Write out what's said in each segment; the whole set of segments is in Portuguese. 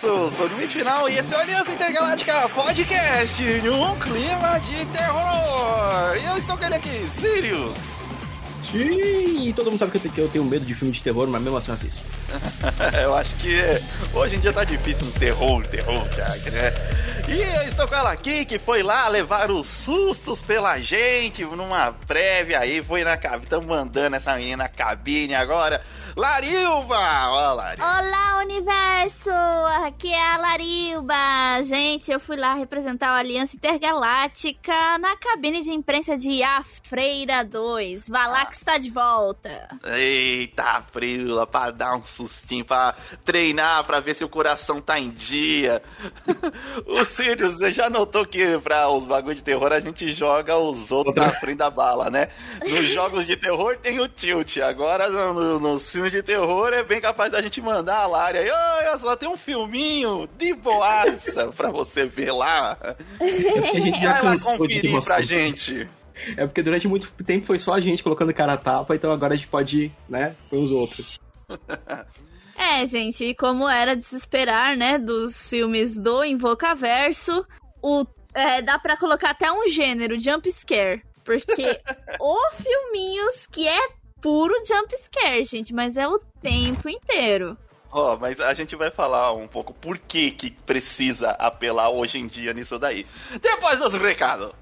Sou Limite Final e esse é o Aliança Intergaláctica Podcast num clima de terror. E eu estou com ele aqui, Sirius. Sim, todo mundo sabe que eu tenho medo de filme de terror, mas mesmo assim eu assisto. eu acho que hoje em dia tá difícil no terror, terror, Jack, né? E eu estou com ela aqui, que foi lá levar os sustos pela gente numa prévia aí, foi na cabine, estamos mandando essa menina na cabine agora. Larilba! Olá, Larilba. Olá, universo! Aqui é a Larilba. Gente, eu fui lá representar a Aliança Intergaláctica na cabine de imprensa de A Freira 2. Valax está de volta. Eita, Frila, pra dar um sustinho, pra treinar, pra ver se o coração tá em dia. Sirius, você já notou que pra os bagulho de terror a gente joga os outros Outra... na frente da bala, né? Nos jogos de terror tem o tilt. Agora, no, no, nos filmes de terror, é bem capaz da gente mandar a Lária. Olha só, tem um filminho de boaça pra você ver lá. É Vai lá conferir pra gente. É porque durante muito tempo foi só a gente colocando cara a tapa, então agora a gente pode, né, com os outros. É, gente, como era de se esperar, né, dos filmes do Invocaverso, o, é, dá para colocar até um gênero, jump scare. Porque o filminhos que é puro jump scare, gente, mas é o tempo inteiro. Ó, oh, mas a gente vai falar um pouco por que que precisa apelar hoje em dia nisso daí. Depois dos recados.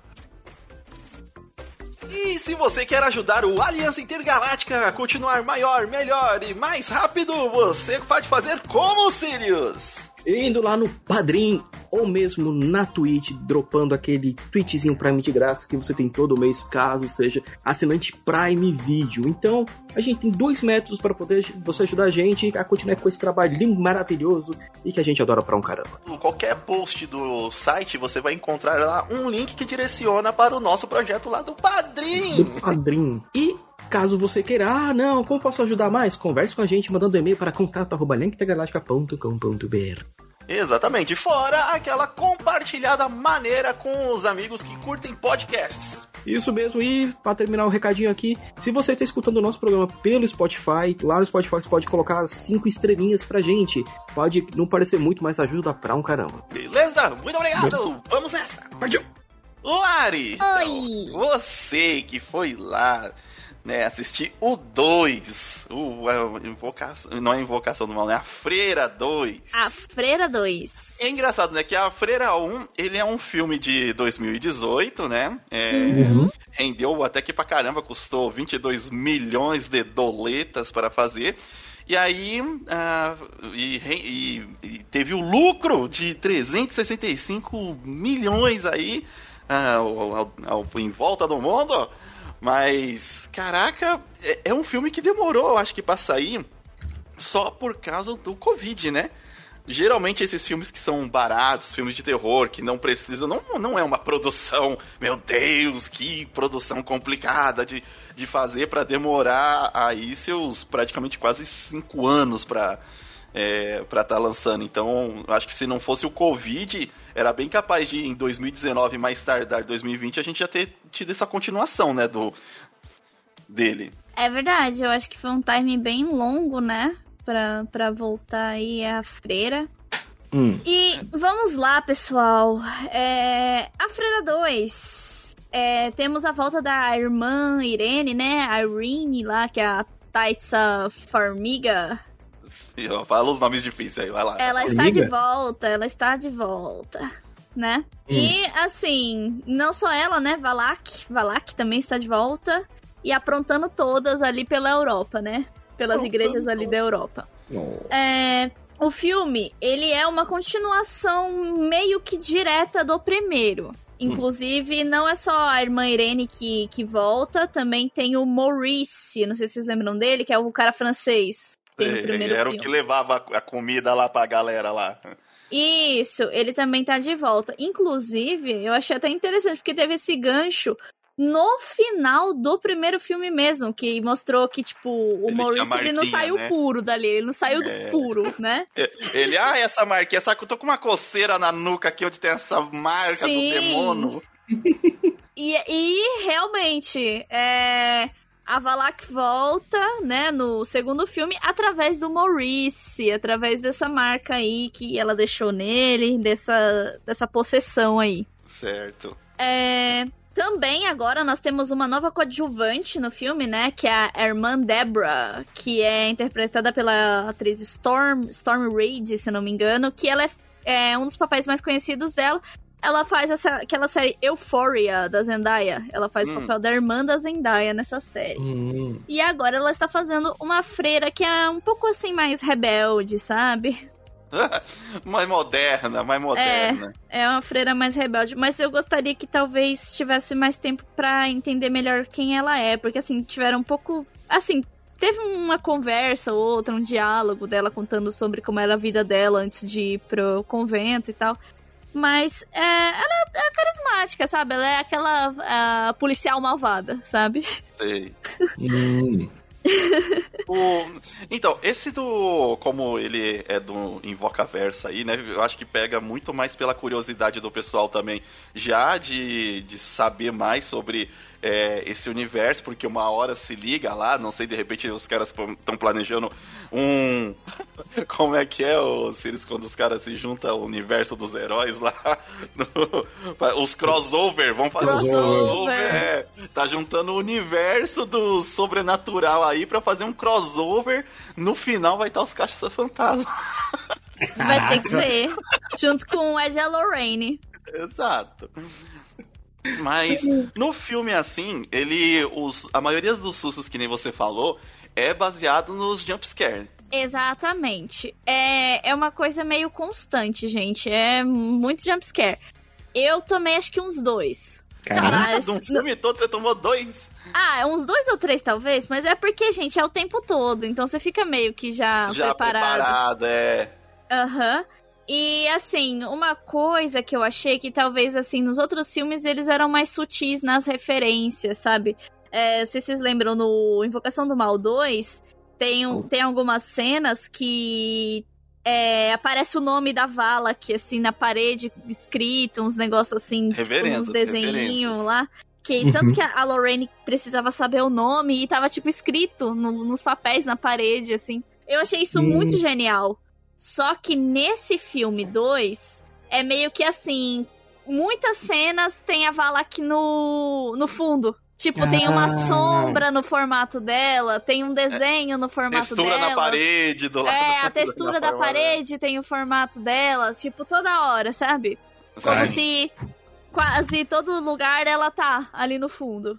E se você quer ajudar o Aliança Intergaláctica a continuar maior, melhor e mais rápido, você pode fazer como Sirius indo lá no Padrim ou mesmo na Twitch, dropando aquele tweetzinho Prime de graça que você tem todo mês, caso seja assinante Prime Video. Então, a gente tem dois métodos para poder você ajudar a gente a continuar com esse trabalho lindo, maravilhoso e que a gente adora pra um caramba. Qualquer post do site, você vai encontrar lá um link que direciona para o nosso projeto lá do Padrim. Do Padrim. E Caso você queira, ah, não, como posso ajudar mais? Converse com a gente mandando e-mail para contato@linktegaláctica.com.br. Exatamente, fora aquela compartilhada maneira com os amigos que curtem podcasts. Isso mesmo, e para terminar o recadinho aqui, se você está escutando o nosso programa pelo Spotify, lá no Spotify você pode colocar cinco estrelinhas pra gente. Pode não parecer muito, mas ajuda pra um caramba. Beleza? Muito obrigado! Vamos nessa! Partiu! Lari! Oi! Então, você que foi lá né, assistir o 2. O, a invocação, não é invocação do mal, né? A Freira 2. A Freira 2. É engraçado, né? Que a Freira 1, ele é um filme de 2018, né? É, uhum. Rendeu até que pra caramba, custou 22 milhões de doletas para fazer. E aí, uh, e, e, e, teve o lucro de 365 milhões aí uh, ao, ao, ao, em volta do mundo. Mas, caraca, é, é um filme que demorou, acho que, pra sair só por causa do Covid, né? geralmente esses filmes que são baratos, filmes de terror, que não precisam, não, não é uma produção, meu Deus, que produção complicada de, de fazer para demorar aí seus praticamente quase cinco anos para é, estar tá lançando. Então, acho que se não fosse o Covid, era bem capaz de em 2019 mais tardar 2020 a gente já ter tido essa continuação, né, do dele. É verdade, eu acho que foi um time bem longo, né, pra, pra voltar aí a freira. Hum. E vamos lá, pessoal. É, a Freira 2. É, temos a volta da irmã Irene, né? A Irene lá, que é a Taissa Formiga. Fala os nomes difíceis aí, vai lá. Ela está de volta, ela está de volta, né? Hum. E, assim, não só ela, né? Valak, Valak também está de volta. E aprontando todas ali pela Europa, né? Pelas igrejas ali da Europa. Oh. É, o filme, ele é uma continuação meio que direta do primeiro. Inclusive, hum. não é só a irmã Irene que, que volta, também tem o Maurice, não sei se vocês lembram dele, que é o cara francês primeiro Era filme. o que levava a comida lá pra galera lá. Isso, ele também tá de volta. Inclusive, eu achei até interessante, porque teve esse gancho no final do primeiro filme mesmo, que mostrou que, tipo, o ele Maurício ele não saiu né? puro dali, ele não saiu é. do puro, né? Ele, ah, essa marquinha, essa, eu tô com uma coceira na nuca aqui onde tem essa marca Sim. do demônio. E, e realmente, é, a Valak volta, né, no segundo filme, através do Maurice, através dessa marca aí que ela deixou nele, dessa, dessa possessão aí. Certo. É, também agora nós temos uma nova coadjuvante no filme, né? Que é a irmã Deborah, que é interpretada pela atriz Storm, Storm Reid, se não me engano, que ela é, é um dos papéis mais conhecidos dela. Ela faz essa, aquela série Euphoria da Zendaya. Ela faz hum. o papel da irmã da Zendaya nessa série. Hum. E agora ela está fazendo uma freira que é um pouco assim mais rebelde, sabe? mais moderna, mais moderna. É, é uma freira mais rebelde. Mas eu gostaria que talvez tivesse mais tempo para entender melhor quem ela é. Porque, assim, tiveram um pouco. Assim, teve uma conversa ou outra, um diálogo dela contando sobre como era a vida dela antes de ir pro convento e tal. Mas é, ela é carismática, sabe? Ela é aquela policial malvada, sabe? Sei. hum. o, então, esse do. Como ele é do Invocaversa aí, né? Eu acho que pega muito mais pela curiosidade do pessoal também, já de, de saber mais sobre é, esse universo, porque uma hora se liga lá, não sei, de repente os caras estão planejando um. Como é que é, o Sirius, quando os caras se juntam ao universo dos heróis lá? No... Os crossover, vamos fazer crossover. crossover. É, tá juntando o universo do sobrenatural aí para fazer um crossover. No final vai estar os caixas fantasma. Vai ter que ser. Junto com o Ed Lorraine. Exato. Mas no filme assim, ele. Os, a maioria dos sustos que nem você falou é baseado nos jumpscare. Exatamente. É, é uma coisa meio constante, gente. É muito jumpscare. Eu tomei acho que uns dois. Caraca, de um filme todo você tomou dois? Ah, uns dois ou três talvez, mas é porque, gente, é o tempo todo. Então você fica meio que já, já preparado. preparado, é. Aham. Uhum. E assim, uma coisa que eu achei que talvez assim nos outros filmes eles eram mais sutis nas referências, sabe? É, se vocês lembram no Invocação do Mal 2, tem, um, tem algumas cenas que é, aparece o nome da vala aqui, assim, na parede, escrito, uns negócios assim, uns desenhinhos lá. Que, uhum. Tanto que a Lorraine precisava saber o nome e tava, tipo, escrito no, nos papéis na parede, assim. Eu achei isso uhum. muito genial. Só que nesse filme 2, é meio que assim, muitas cenas tem a Vala aqui no, no fundo. Tipo, ah. tem uma ah. sombra no formato dela, tem um desenho no formato textura dela. Textura na parede do lado. É, a textura da, da parede tem o formato dela, tipo, toda hora, sabe? Como Ai. se quase todo lugar ela tá ali no fundo.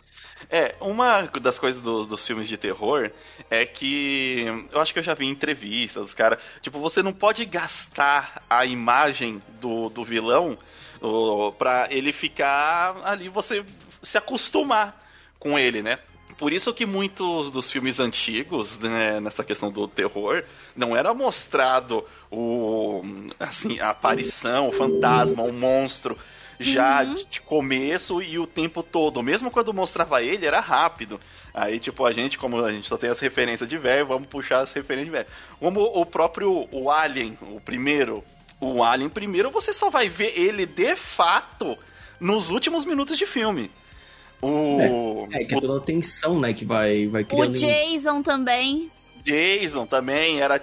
É, uma das coisas do, dos filmes de terror é que eu acho que eu já vi em entrevistas, os caras, tipo, você não pode gastar a imagem do, do vilão o, pra ele ficar ali, você se acostumar com ele, né? Por isso que muitos dos filmes antigos, né, nessa questão do terror, não era mostrado o assim, a aparição, o fantasma, o monstro já uhum. de começo e o tempo todo. Mesmo quando mostrava ele, era rápido. Aí, tipo, a gente, como a gente só tem as referências de velho, vamos puxar as referências de velho. Como o próprio o Alien, o primeiro. O Alien primeiro, você só vai ver ele de fato nos últimos minutos de filme. O... É, é que é toda a tensão, né, que vai, vai criando... O Jason também. Jason também, era...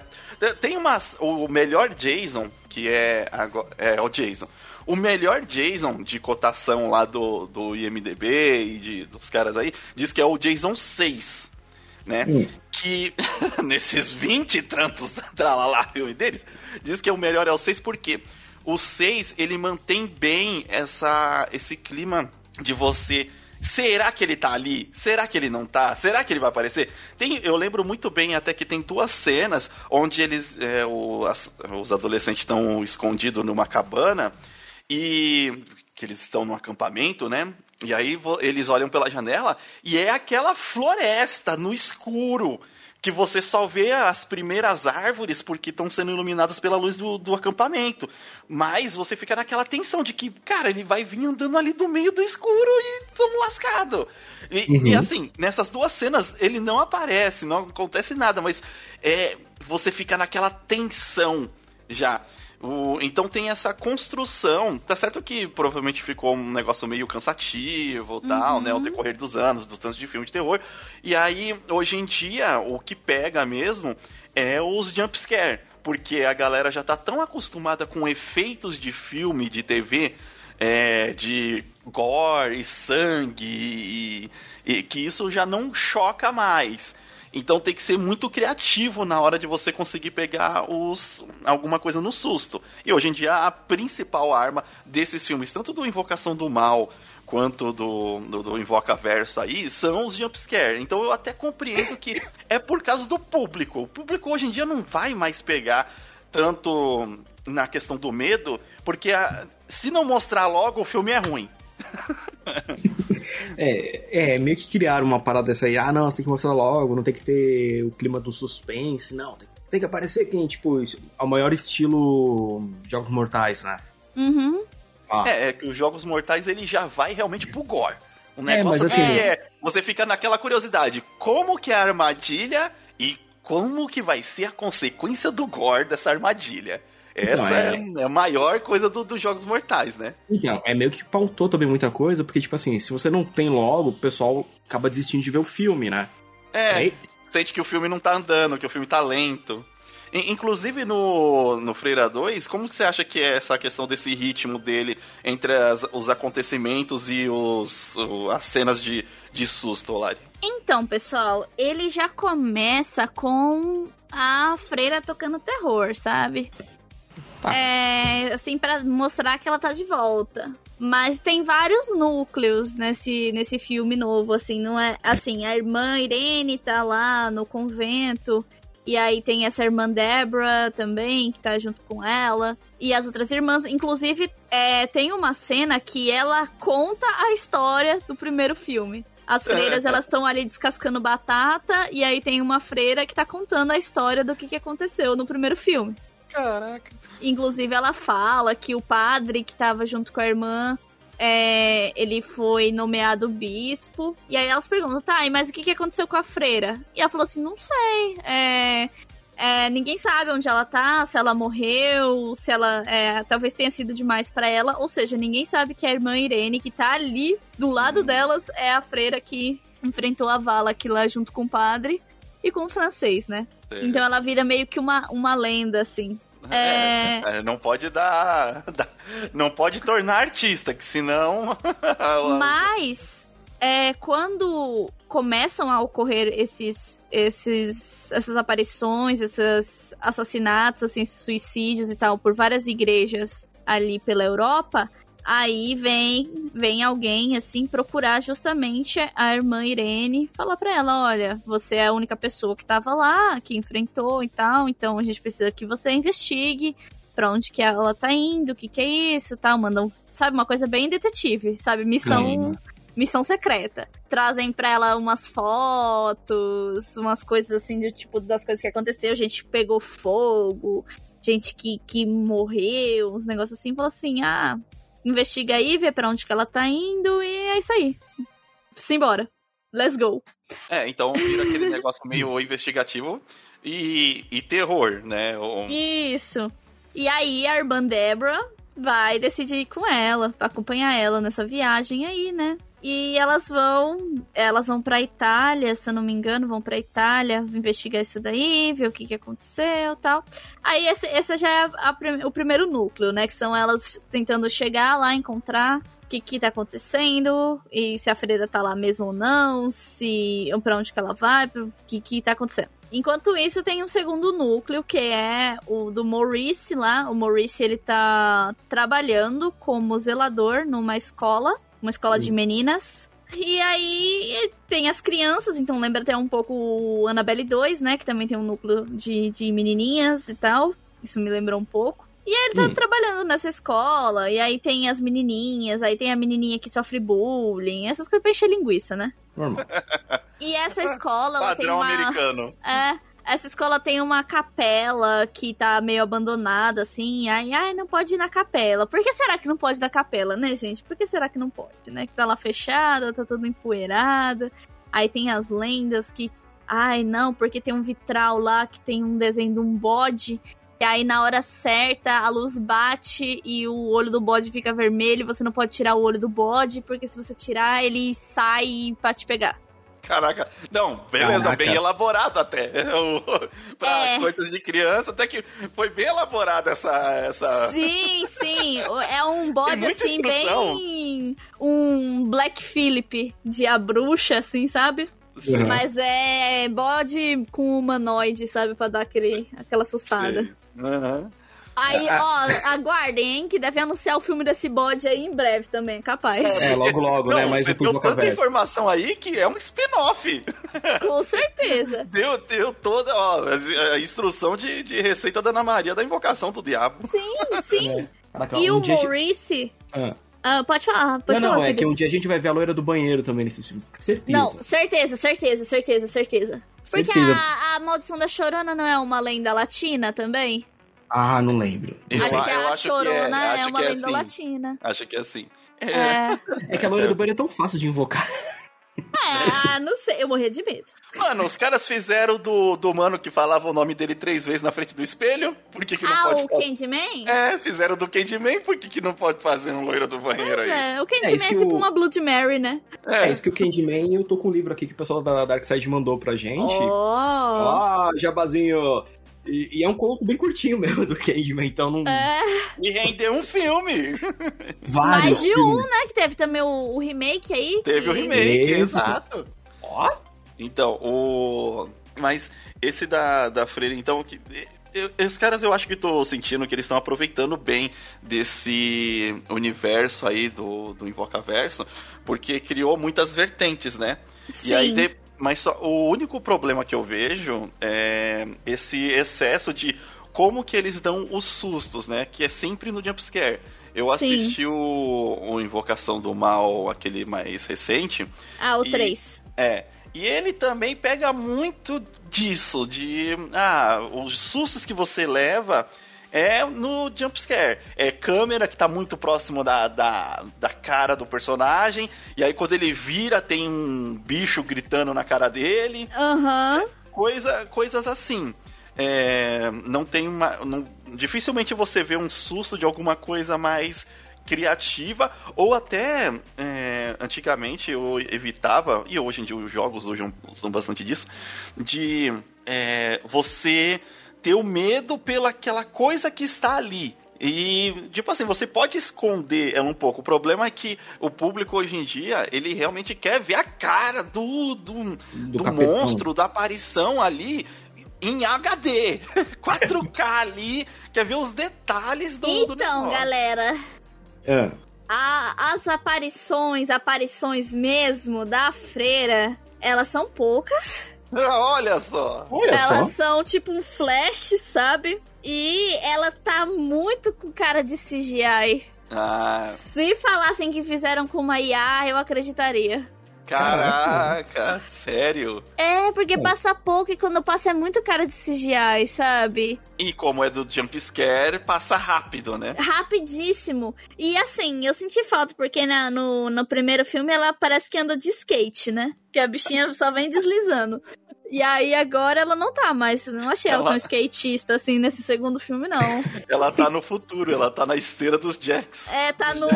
Tem umas... O melhor Jason, que é, é o Jason. O melhor Jason de cotação lá do, do IMDB e de, dos caras aí diz que é o Jason 6. Né? Hum. Que nesses 20 e tantos tralala filme deles, diz que o melhor é o 6 porque o 6 ele mantém bem essa, esse clima de você Será que ele tá ali? Será que ele não tá? Será que ele vai aparecer? Tem, eu lembro muito bem até que tem duas cenas onde eles, é, o, as, os adolescentes estão escondidos numa cabana e que eles estão no acampamento, né? E aí eles olham pela janela e é aquela floresta no escuro que você só vê as primeiras árvores porque estão sendo iluminadas pela luz do, do acampamento. Mas você fica naquela tensão de que, cara, ele vai vir andando ali do meio do escuro e estamos lascado. E, uhum. e, assim, nessas duas cenas ele não aparece, não acontece nada, mas é, você fica naquela tensão já. O, então tem essa construção. Tá certo que provavelmente ficou um negócio meio cansativo tal, né? Ao decorrer dos anos, dos tantos de filme de terror. E aí, hoje em dia, o que pega mesmo é os jumpscare. Porque a galera já tá tão acostumada com efeitos de filme, de TV, é, de gore e sangue, e, e que isso já não choca mais. Então tem que ser muito criativo na hora de você conseguir pegar os alguma coisa no susto. E hoje em dia a principal arma desses filmes, tanto do Invocação do Mal quanto do, do, do Invoca Verso aí, são os jumpscare. Então eu até compreendo que é por causa do público. O público hoje em dia não vai mais pegar tanto na questão do medo, porque a, se não mostrar logo, o filme é ruim. é, é, meio que criaram uma parada dessa aí, ah não, você tem que mostrar logo, não tem que ter o clima do suspense, não, tem, tem que aparecer quem, tipo, ao maior estilo Jogos Mortais, né? Uhum. Ah. É, é que os Jogos Mortais ele já vai realmente pro gore. O negócio é, mas, assim, é, você fica naquela curiosidade, como que é a armadilha e como que vai ser a consequência do gore dessa armadilha. Essa então, é... é... a maior coisa dos do Jogos Mortais, né? Então, é meio que pautou também muita coisa, porque, tipo assim, se você não tem logo, o pessoal acaba desistindo de ver o filme, né? É, Aí... sente que o filme não tá andando, que o filme tá lento. Inclusive no, no Freira 2, como você acha que é essa questão desse ritmo dele entre as, os acontecimentos e os, as cenas de, de susto, Lari? Então, pessoal, ele já começa com a freira tocando terror, sabe? Tá. É, assim, para mostrar que ela tá de volta. Mas tem vários núcleos nesse, nesse filme novo, assim, não é... Assim, a irmã Irene tá lá no convento, e aí tem essa irmã Deborah também, que tá junto com ela. E as outras irmãs, inclusive, é, tem uma cena que ela conta a história do primeiro filme. As freiras, elas estão ali descascando batata, e aí tem uma freira que tá contando a história do que, que aconteceu no primeiro filme. Caraca. Inclusive, ela fala que o padre que tava junto com a irmã, é, ele foi nomeado bispo. E aí elas perguntam, tá, mas o que, que aconteceu com a freira? E ela falou assim, não sei. É, é, ninguém sabe onde ela tá, se ela morreu, se ela. É, talvez tenha sido demais para ela. Ou seja, ninguém sabe que a irmã Irene, que tá ali do lado delas, é a freira que enfrentou a Vala aqui lá junto com o padre e com o francês, né? É. Então ela vira meio que uma, uma lenda, assim. É... é... não pode dar, dar, Não pode tornar artista, que senão. Mas. É, quando começam a ocorrer esses, esses, essas aparições, esses assassinatos, assim, esses suicídios e tal, por várias igrejas ali pela Europa, Aí vem, vem alguém assim procurar justamente a irmã Irene, falar para ela, olha, você é a única pessoa que tava lá, que enfrentou e tal, então a gente precisa que você investigue para onde que ela tá indo, o que que é isso, tal, mandam, sabe, uma coisa bem detetive, sabe, missão missão secreta. Trazem pra ela umas fotos, umas coisas assim, do tipo, das coisas que aconteceu, gente que pegou fogo, gente que, que morreu, uns negócios assim, falou assim, ah, investiga aí, vê pra onde que ela tá indo e é isso aí. Simbora. Let's go. É, então vira aquele negócio meio investigativo e, e terror, né? Isso. E aí a irmã Debra vai decidir ir com ela, acompanhar ela nessa viagem aí, né? E elas vão, elas vão pra Itália, se eu não me engano, vão pra Itália investigar isso daí, ver o que, que aconteceu tal. Aí esse, esse já é a, o primeiro núcleo, né? Que são elas tentando chegar lá, encontrar o que que tá acontecendo, e se a freira tá lá mesmo ou não, se para onde que ela vai, o que que tá acontecendo. Enquanto isso, tem um segundo núcleo, que é o do Maurice lá. O Maurice, ele tá trabalhando como zelador numa escola uma escola de meninas. E aí tem as crianças, então lembra até um pouco o Annabelle 2, né? Que também tem um núcleo de, de menininhas e tal. Isso me lembrou um pouco. E aí ele tá hum. trabalhando nessa escola, e aí tem as menininhas, aí tem a menininha que sofre bullying, essas coisas pra encher linguiça, né? Normal. E essa escola, ela tem uma... americano. É, essa escola tem uma capela que tá meio abandonada, assim. Aí, ai, não pode ir na capela. Por que será que não pode ir na capela, né, gente? Por que será que não pode, né? Que tá lá fechada, tá toda empoeirada. Aí tem as lendas que. Ai, não, porque tem um vitral lá que tem um desenho de um bode. E aí, na hora certa, a luz bate e o olho do bode fica vermelho. Você não pode tirar o olho do bode, porque se você tirar, ele sai pra te pegar. Caraca, não, beleza, Caraca. bem elaborado até. Pra É. coisas de criança, até que foi bem elaborada essa. essa... Sim, sim. É um bode, assim, instrução. bem. Um Black Phillip de a bruxa, assim, sabe? Uhum. Mas é bode com humanoide, sabe? Pra dar aquele, aquela assustada. Sei. Aí, ó, aguardem, hein? Que deve anunciar o filme desse bode aí em breve também, capaz. É, logo logo, né? Não, Mas você deu tanta informação aí que é um spin-off. Com certeza. Deu, deu toda ó, a instrução de, de receita da Ana Maria da invocação do diabo. Sim, sim. Caraca, E um o Maurice. Ah. Ah, pode falar, pode Não, falar. não, é que um dia a gente vai ver a loira do banheiro também nesses filmes. Certeza. Não, certeza, certeza, certeza, certeza. Porque Certeza. a, a Maldição da Chorona não é uma lenda latina também? Ah, não lembro. Eu acho a- que eu a acho é, Chorona é, acho uma é lenda assim. latina. Acho que é assim. É. É. É que a loira do banheiro é tão fácil de invocar. É, ah, não sei, eu morria de medo. Mano, os caras fizeram do, do mano que falava o nome dele três vezes na frente do espelho. Por que, que não Ah, pode o fazer? Candyman? É, fizeram do Candyman, por que, que não pode fazer um loiro do banheiro Pois aí? é, o É, Candyman é, que tipo o- uma Blood Mary, né? É, isso que o Candyman, eu tô com um livro aqui que o pessoal da Darkseid mandou pra gente. Oh. Ah, jabazinho. E, e é um conto bem curtinho mesmo do Candyman, então não. É, E rendeu um filme. Vários mais de filmes. um, né? Que teve também o, o remake aí. Teve que... o remake, exato. Ó. Então, o. Mas esse da, da Freira, então, que. eu- esses caras eu acho que tô sentindo que eles estão aproveitando bem desse universo aí do, do Invocaverso, porque criou muitas vertentes, né? Sim. E aí, de- mas só, o único problema que eu vejo é esse excesso de como que eles dão os sustos, né? Que é sempre no jumpscare. Eu Sim. assisti o, o Invocação do Mal, aquele mais recente, Ah, o E- 3. é. E ele também pega muito disso, de. Ah, os sustos que você leva é no jumpscare. É câmera que tá muito próximo da, da, da cara do personagem, e aí quando ele vira tem um bicho gritando na cara dele, Aham. coisa, coisas assim. É, não tem uma. não- dificilmente você vê um susto de alguma coisa mais criativa, ou até é, antigamente eu evitava, e hoje em dia os jogos usam, usam bastante disso, de é, você ter o medo pela aquela coisa que está ali. E, tipo assim, você pode esconder ela um pouco. O problema é que o público hoje em dia, ele realmente quer ver a cara do, do, do, capetão. monstro, da aparição ali em HD. 4K ali, quer ver os detalhes do, do Então, negócio. galera, É. a- as aparições, aparições mesmo da freira, elas são poucas. Olha só. Olha elas só. são tipo um flash, sabe? E ela tá muito com cara de CGI. Ah, Se falassem que fizeram com uma IA, eu acreditaria. caraca, sério. É, porque É. passa pouco e quando passa é muito cara de CGI, sabe? E como é do jump scare, passa rápido, né? Rapidíssimo. E assim, eu senti falta, porque na- no, no primeiro filme ela parece que anda de skate, né? Que a bichinha só vem deslizando. E aí agora ela não tá mais. Não achei ela Ela- tão skatista assim nesse segundo filme, não. Ela tá no futuro, ela tá na esteira dos Jacks. É, tá no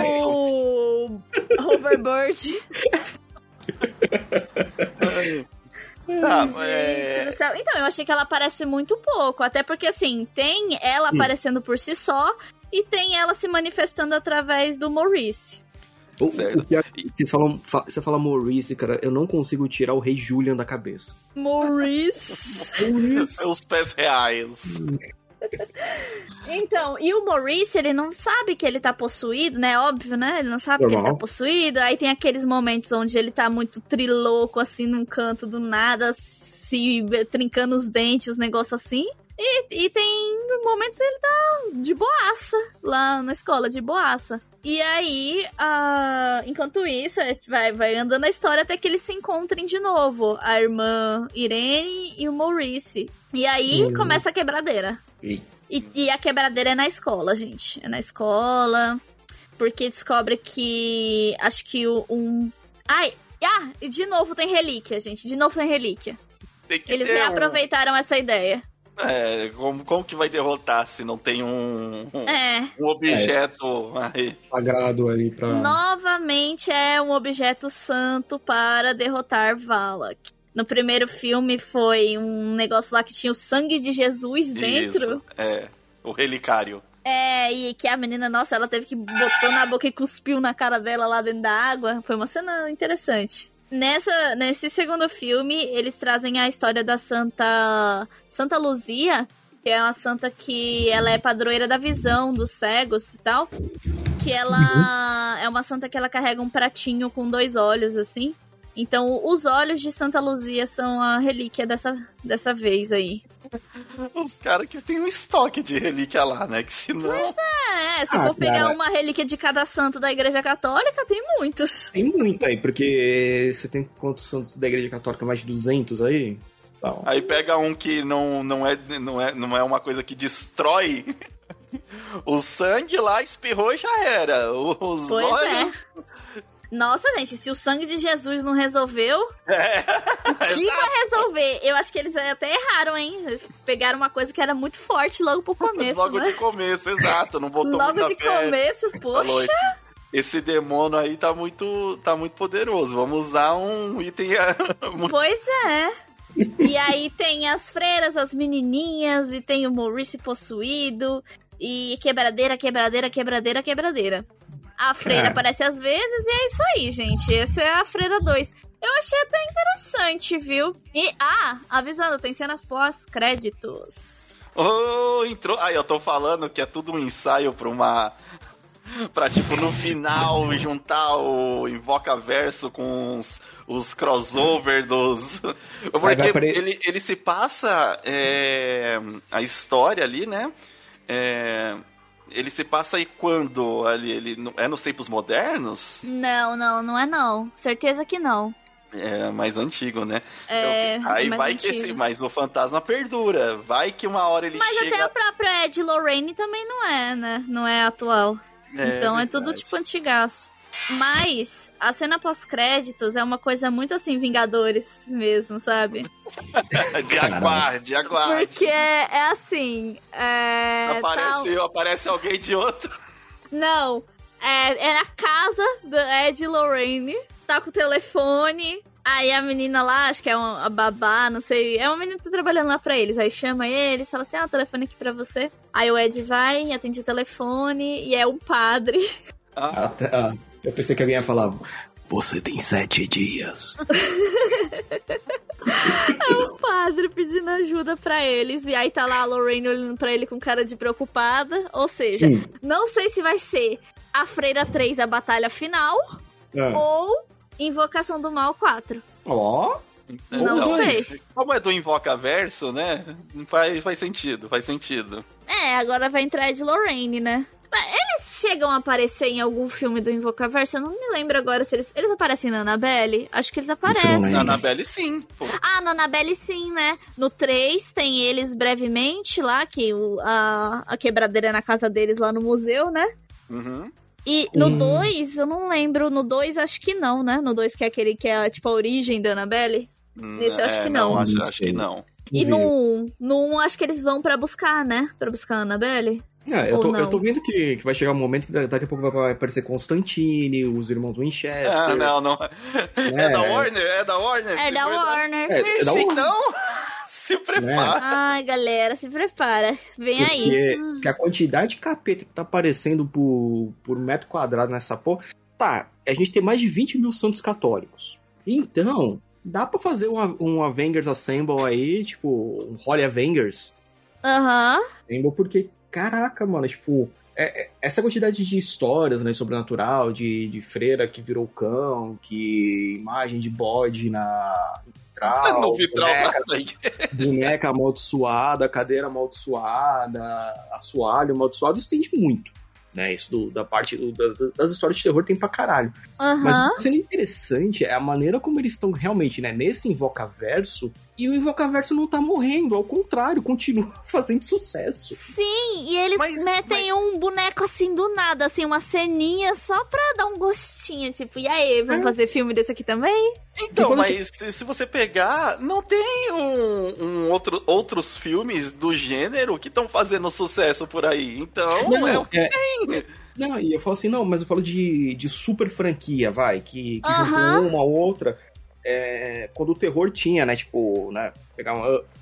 Hoverbird. Tá, Gente é... do céu. Então, eu achei que ela aparece muito pouco. Até porque, assim, tem ela Hum. aparecendo por si só e tem ela se manifestando através do Maurice. O, o que vocês falam, fa- você fala Maurice, cara, eu não consigo tirar o Rei Julian da cabeça. Maurice. Maurice. Os pés reais. Então, e o Maurice, ele não sabe que ele tá possuído, né? Óbvio, né? Ele não sabe que ele Normal. tá possuído. Aí tem aqueles momentos onde ele tá muito trilouco, assim, num canto do nada, se trincando os dentes, os negócios assim. E, e tem momentos que ele tá de boaça lá na escola, de boaça. E aí, ah, enquanto isso, é, vai, vai andando a história até que eles se encontrem de novo. A irmã Irene e o Maurice. E aí Hum. começa a quebradeira. E, e a quebradeira é na escola, gente. É na escola. Porque descobre que. Acho que o- um. Ai! Ah! e De novo tem relíquia, gente. De novo tem relíquia. Tem Eles um- reaproveitaram essa ideia. É, como, como que vai derrotar se não tem um, um, É. um objeto aí? Sagrado aí pra. Novamente é um objeto santo para derrotar Valak. No primeiro filme foi um negócio lá que tinha o sangue de Jesus dentro. Isso, é, o relicário. É, e que a menina, nossa, ela teve que botou na boca e cuspiu na cara dela lá dentro da água. Foi uma cena interessante. Nessa, nesse segundo filme, eles trazem a história da Santa Santa Luzia, que é uma santa que ela é padroeira da visão dos cegos e tal. Que ela é uma santa que ela carrega um pratinho com dois olhos assim. Então, os olhos de Santa Luzia são a relíquia dessa, dessa vez aí. Os caras que tem um estoque de relíquia lá, né? Que senão. É, se Ah, for pegar cara. uma relíquia de cada santo da Igreja Católica, tem muitos. Tem muito aí, porque você tem quantos santos da igreja católica? Mais de 200 aí? Então, Aí pega um que não, não, é, não, é, não é uma coisa que destrói. O sangue lá espirrou e já era. Os Pois olhos. é. Nossa, gente, se o sangue de Jesus não resolveu, É. o que vai resolver? Eu acho que eles até erraram, hein? Eles pegaram uma coisa que era muito forte logo pro começo, Logo né? de começo, exato. Não botou Logo de começo, poxa. esse, demônio aí tá muito, tá muito poderoso. Vamos usar um item muito Pois é. E aí tem as freiras, as menininhas, e tem o Maurice possuído, e quebradeira, quebradeira, quebradeira, quebradeira. A freira É. aparece às vezes e é isso aí, gente. Essa é a freira 2. Eu achei até interessante, viu? E, ah, avisando, tem cenas pós-créditos. Oh, entrou. Aí eu tô falando que é tudo um ensaio pra uma. Pra, tipo, no final juntar o Invoca Verso com os, os crossover dos. Porque apare- ele, ele se passa. é, a história ali, né? É, ele se passa aí quando? Ele, no- é nos tempos modernos? Não, não, não é não. Certeza que não. É mais antigo, né? É, Eu- aí mais vai que antigo. esse. Mas o fantasma perdura. Vai que uma hora ele Mas chega. até a própria Ed Lorraine também não é, né? Não é atual. então é tudo verdade. tipo antigaço. Mas a cena pós-créditos é uma coisa muito assim, Vingadores mesmo, sabe? De aguarde, aguarde. Porque é, é assim. É, Aparece, tá- aparece alguém de outro. Não. É, é na casa da Ed Lorraine. Tá com o telefone. Aí a menina lá, acho que é uma, a babá, não sei. É uma menina que tá trabalhando lá pra eles. Aí chama eles, fala assim: ah, o telefone aqui pra você. Aí o Ed vai, atende o telefone e é um padre. Ah, até- ah, eu pensei que alguém ia falar. Você tem sete dias. É um padre pedindo ajuda pra eles. E aí tá lá a Lorraine olhando pra ele com cara de preocupada. Ou seja, Hum. não sei se vai ser a Freira 3 a batalha final Ah. ou Invocação do Mal 4. Ó, Não então, sei. Como é do Invoca Verso, né? Faz, faz sentido, faz sentido. É, agora vai entrar de Lorraine, né? Mas Eles chegam a aparecer em algum filme do Invocaverso? Eu não me lembro agora se eles. Eles aparecem na Annabelle? Acho que eles aparecem. Na Annabelle, sim. Pô. Ah, na Annabelle sim, né? No 3 tem eles brevemente lá, que o, a, a quebradeira é na casa deles lá no museu, né? Uhum. E no Hum. 2, eu não lembro. No 2, acho que não, né? No 2, que é aquele que é tipo a origem da Annabelle. Nesse eu acho É, que não. acho, Não acho sei. que não. E no 1, no 1, acho que eles vão pra buscar, né? Pra buscar a Annabelle. É, eu, tô, eu tô vendo que, que vai chegar um momento que da- daqui a pouco vai aparecer Constantine, os irmãos Winchester. Ah, não, não. É, da É. Warner? É da Warner? É da. Warner. É, é da Ixi, Warner. então, se prepara. Ai, galera, se prepara. Vem aí. Porque, porque a quantidade de capeta que tá aparecendo por, por metro quadrado nessa porra. Tá, a gente tem mais de 20 mil santos católicos. Então, dá pra fazer um, um Avengers Assemble aí, tipo, um Holy Avengers Aham. Assemble, porque, caraca, mano, tipo. é- é- essa quantidade de histórias, né, sobrenatural, de, de freira que virou cão, que imagem de bode na vitral, no vitral boneca, da igreja. boneca amaldiçoada, cadeira amaldiçoada, assoalho amaldiçoado, isso tem de muito. Né, isso do- da parte do- da- das histórias de terror tem pra caralho. Mas o que tá sendo interessante é a maneira como eles estão realmente, né, nesse Invocaverso, e o Invocaverso não tá morrendo, ao contrário, continua fazendo sucesso. Sim, e eles Mas- metem um boneco assim do nada, assim, uma ceninha só pra dar um gostinho, tipo, e aí, vamos É. fazer filme desse aqui também? Então, mas que... se você pegar, não tem um, um, outro, outros filmes do gênero que estão fazendo sucesso por aí. Então, não, é o que é... tem. Não, e eu falo assim, não, mas eu falo de, de super franquia, vai, que, que uh -huh. juntou uma outra. É, quando o terror tinha, né, tipo, né, pegar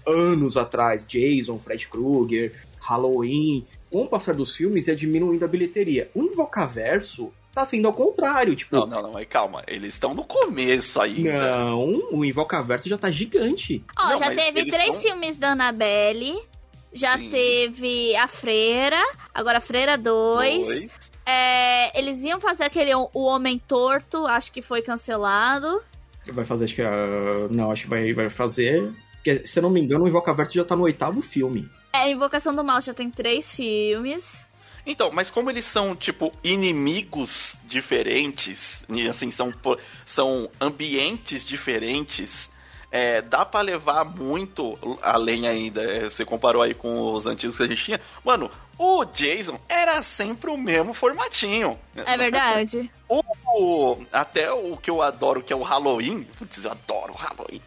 anos atrás, Jason, Fred Krueger, Halloween, com o passar dos filmes ia diminuindo a bilheteria. O Invocaverso tá sendo ao contrário, tipo... Não, não, não, mas calma, eles estão no começo ainda. Não, o Invocaverso já tá gigante. Ó, oh, já teve três tão... filmes da Annabelle, já Sim. teve A Freira, agora a Freira 2. É, eles iam fazer aquele O Homem Torto, acho que foi cancelado. Vai fazer, acho que. Uh, não, acho que vai, vai fazer. Porque, se eu não me engano, o Invocaverso já tá no oitavo filme. É, Invocação do Mal já tem três filmes. Então, mas como eles são, tipo, inimigos diferentes, e assim, são, são ambientes diferentes, é, dá para levar muito além ainda. É, você comparou aí com os antigos que a gente tinha. Mano, o Jason era sempre o mesmo formatinho. É verdade. O, até o que eu adoro, que é o Halloween. Putz, eu adoro o Halloween.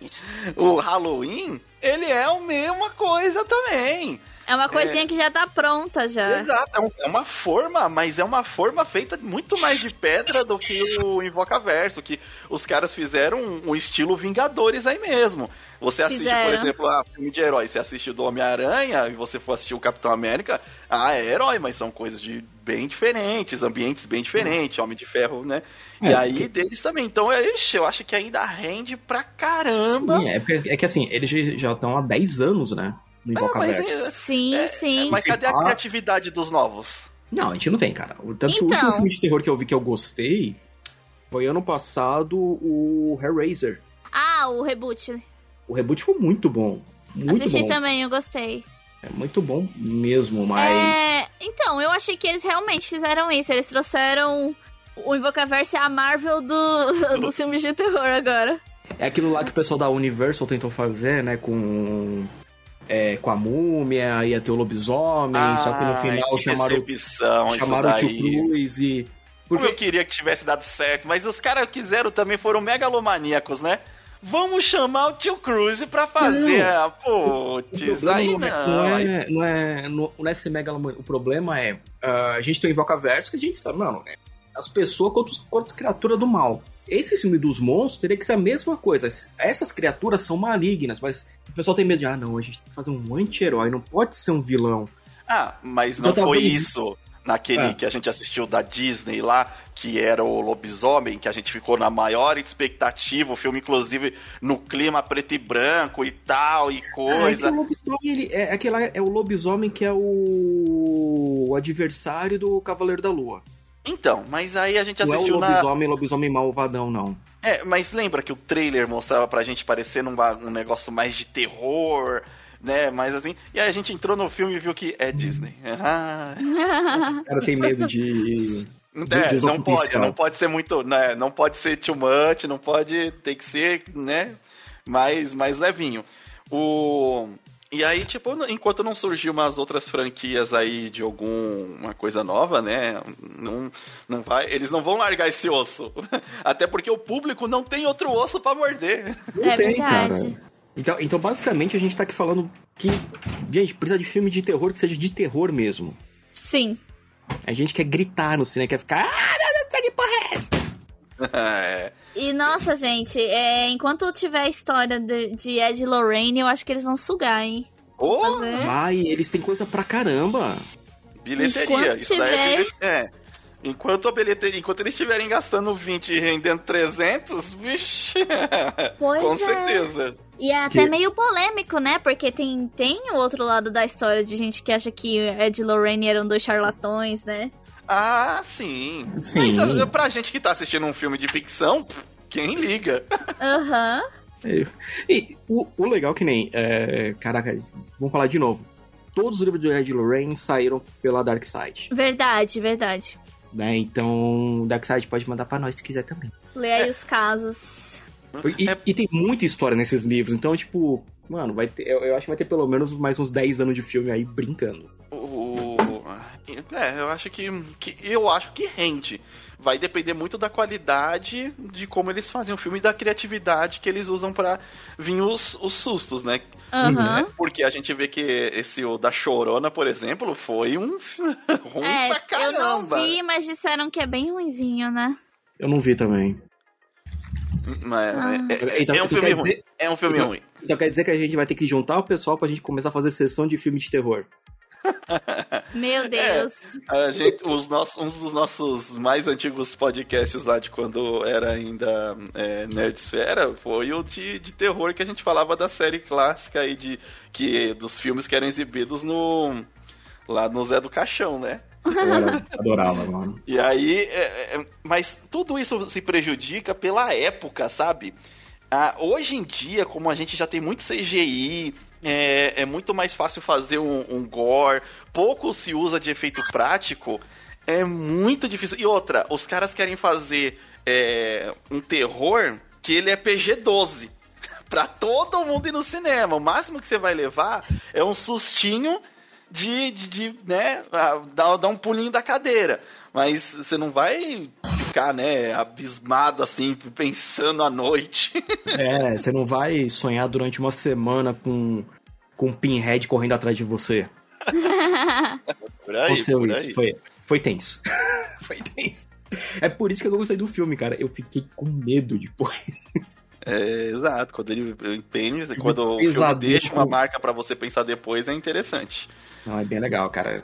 O Halloween, ele é a mesma coisa também. É uma coisinha é... que já tá pronta já. Exato, é, é, uma forma, mas é uma forma feita muito mais de pedra do que o Invocaverso, que os caras fizeram um, um estilo Vingadores aí mesmo. Você assiste, fizeram. por exemplo, a filme de herói, você assiste o do Homem-Aranha e você for assistir o Capitão América, ah, é herói, mas são coisas de bem diferentes, ambientes bem diferentes, Homem de Ferro, né? É, e aí porque... deles também. Então, é, ixi, eu acho que ainda rende pra caramba. Sim, é, porque, é que assim, eles já estão há 10 anos, né? no Invocaverso. É, sim, é, sim. mas cadê a criatividade dos novos? Não, a gente não tem, cara. Tanto então... que o último então. filme de terror que eu vi que eu gostei foi ano passado o Hellraiser. Ah, o reboot. O reboot foi muito bom. Muito Assisti bom. também, eu gostei. É muito bom mesmo, mas. É... Então, eu achei que eles realmente fizeram isso. Eles trouxeram o Invocaverse a Marvel do, dos filmes de terror agora. É aquilo lá que o pessoal da Universal tentou fazer, né? Com é, com a múmia, ia ter o lobisomem, ah, só que no final que chamaram, chamaram o Tio Cruz e. Porque... Como eu queria que tivesse dado certo, mas os caras quiseram também, foram megalomaníacos, né? Vamos chamar o Tio Cruz pra fazer. Não. Putz, aí não. É, não é, não é, não é ser megalomania. O problema é. Uh, a gente tem o Invocaverso que a gente sabe, mano, é as pessoas contra, contra as criaturas do mal. Esse filme dos monstros teria que ser a mesma coisa. Essas criaturas são malignas, mas o pessoal tem medo de, ah, não, a gente tem que fazer um anti-herói, não pode ser um vilão. Ah, mas então, não foi isso naquele é. que a gente assistiu da Disney lá, que era o lobisomem, que a gente ficou na maior expectativa, o filme, inclusive, no clima preto e branco e tal, e coisa. Ah, é, lobisomem, ele, é, aquele é o lobisomem que é o, o adversário do Cavaleiro da Lua. Então, mas aí a gente assistiu não é o lobisomem, na... lobisomem malvadão, não. É, mas lembra que o trailer mostrava pra gente parecendo um, um negócio mais de terror, né? Mas assim. E aí a gente entrou no filme e viu que é Disney. Ah. o cara tem medo de. É, não pode, não pode ser muito, né? Não pode ser too much, não pode, tem que ser, né? Mais, mais levinho. O e aí, tipo, enquanto não surgiu umas outras franquias aí de alguma coisa nova, né? Não, não vai, eles não vão largar esse osso. Até porque o público não tem outro osso para morder. Não é tem, verdade. cara. Então, então, basicamente, a gente tá aqui falando que, gente, precisa de filme de terror que seja de terror mesmo. Sim. A gente quer gritar no cinema, quer ficar. Ah, meu Deus, que porra é essa? é. E nossa, gente, é, enquanto tiver a história de, de Ed Lorraine, eu acho que eles vão sugar, hein? Oh! Vai, eles têm coisa pra caramba. Bilheteria. Enquanto Isso tiver... é, é. Enquanto a bilheteria, enquanto eles estiverem gastando 20 e rendendo 300, vixe. Pois com é. certeza. E é até que... meio polêmico, né? Porque tem, tem o outro lado da história de gente que acha que Ed e Lorraine eram dois charlatões, né? Ah, sim. sim. Mas pra gente que tá assistindo um filme de ficção, quem liga? Aham. Uhum. E o, o legal que nem. É, caraca, vamos falar de novo. Todos os livros do Ed Lorraine saíram pela Dark Side. Verdade, verdade. Né? Então, Dark Side pode mandar para nós se quiser também. Lê aí é. os casos. E, é. e, tem muita história nesses livros, então, tipo, mano, vai ter, eu, eu, acho que vai ter pelo menos mais uns 10 anos de filme aí brincando. O, É, eu acho que, que eu acho que rende. Vai depender muito da qualidade de como eles fazem o filme e da criatividade que eles usam para vir os, os sustos, né? Uhum. Porque a gente vê que esse o da Chorona, por exemplo, foi um ruim É, pra eu não caramba. vi, mas disseram que é bem ruinzinho, né? Eu não vi também. Mas, Ah. é, Então, é um tu filme quer ruim. dizer- É um filme então- ruim. Então quer dizer que a gente vai ter que juntar o pessoal pra gente começar a fazer sessão de filme de terror. Meu Deus. A gente, os nossos, um dos nossos mais antigos podcasts lá de quando era ainda é, Nerdsfera foi o de, de terror que a gente falava da série clássica aí de que dos filmes que eram exibidos no lá no Zé do Caixão, né? Adorava, mano. E aí, é, é, mas tudo isso se prejudica pela época, sabe? Ah, hoje em dia, como a gente já tem muito CGI, é, é muito mais fácil fazer um, um gore, pouco se usa de efeito prático, é muito difícil. E outra, os caras querem fazer é, um terror que ele é PG-12. Pra todo mundo ir no cinema. O máximo que você vai levar é um sustinho de, de, de, né, dar, dar um pulinho da cadeira. Mas você não vai ficar, né, abismado assim, pensando à noite. É, você não vai sonhar durante uma semana com, com um pinhead correndo atrás de você. por aí, Aconteceu por isso. aí. Foi, foi tenso. foi tenso. É por isso que eu gostei do filme, cara. Eu fiquei com medo depois. É, exato. Quando ele pênis, quando o filme deixa uma marca pra você pensar depois, é interessante. Não, é bem legal, cara.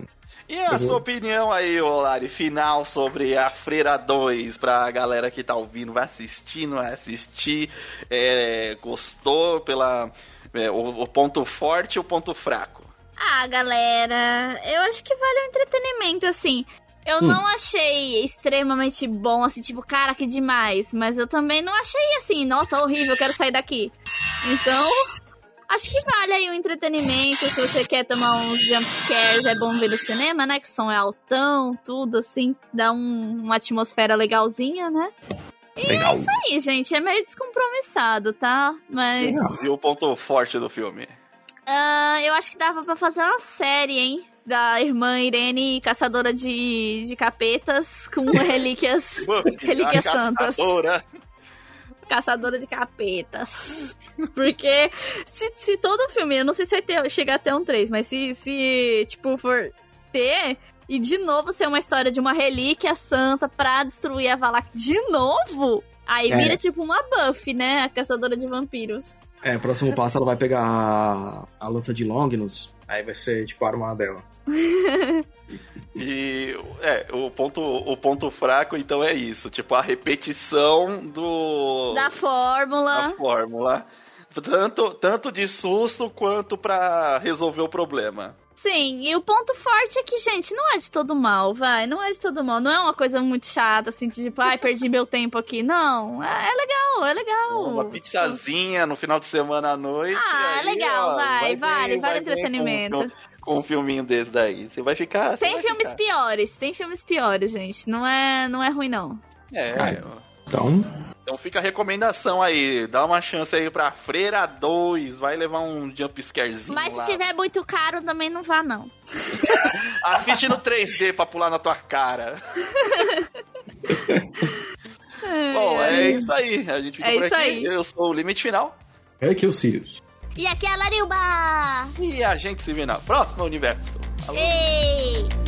E a Uhum. sua opinião aí, Olari, final sobre a Freira 2, pra galera que tá ouvindo, vai assistir, não vai assistir, é, gostou pela é, o, o ponto forte e o ponto fraco? Ah, galera, eu acho que vale o entretenimento, assim. Eu Hum. não achei extremamente bom, assim, tipo, cara, que demais. Mas eu também não achei assim, nossa, horrível, eu quero sair daqui. Então, acho que vale aí o entretenimento. Se você quer tomar uns jumpscares, é bom ver no cinema, né? Que o som é altão, tudo assim, dá um- uma atmosfera legalzinha, né? Legal. Isso aí, gente, é meio descompromissado, tá? Mas. Legal. E o ponto forte do filme? Ah, eu acho que dava pra fazer uma série, hein? Da irmã Irene, caçadora de, de capetas, com relíquias. Relíquias santas. caçadora. Caçadora de capetas. Porque se, se todo filme, eu não sei se vai ter, chegar até um 3, mas se, se, tipo, for ter, e de novo ser uma história de uma relíquia santa pra destruir a Valak de novo, aí É. vira tipo uma Buffy, né? A caçadora de vampiros. É, próximo passo ela vai pegar a, a lança de Longinus. Aí vai ser tipo a arma dela. E é, o ponto, o ponto fraco então é isso, tipo a repetição do Da fórmula. da fórmula. Tanto, tanto de susto quanto pra resolver o problema. Sim, e o ponto forte é que, gente, não é de todo mal, vai. Não é de todo mal. Não é uma coisa muito chata, assim, de tipo, ai, perdi meu tempo aqui. Não, é, é legal, é legal. Uma pizzazinha no final de semana à noite. Ah, aí, legal, ó, vai, bem- vale, vale bem entretenimento. Com, com, com um filminho desse daí. Você vai ficar. Tem vai filmes ficar. piores, tem filmes piores, gente. Não é, não é ruim, não. É, Ai. Então, Então fica a recomendação aí. Dá uma chance aí pra Freira 2. Vai levar um jumpscarezinho. Mas lá. se tiver muito caro, também não vá, não. Assiste no 3D pra pular na tua cara. Bom, é isso aí. A gente fica É por isso aqui. aí. Eu sou o Limite Final. é que eu Sirius. E aqui é a Lariuba! E a gente se vê na próxima universo. Falou. Ei!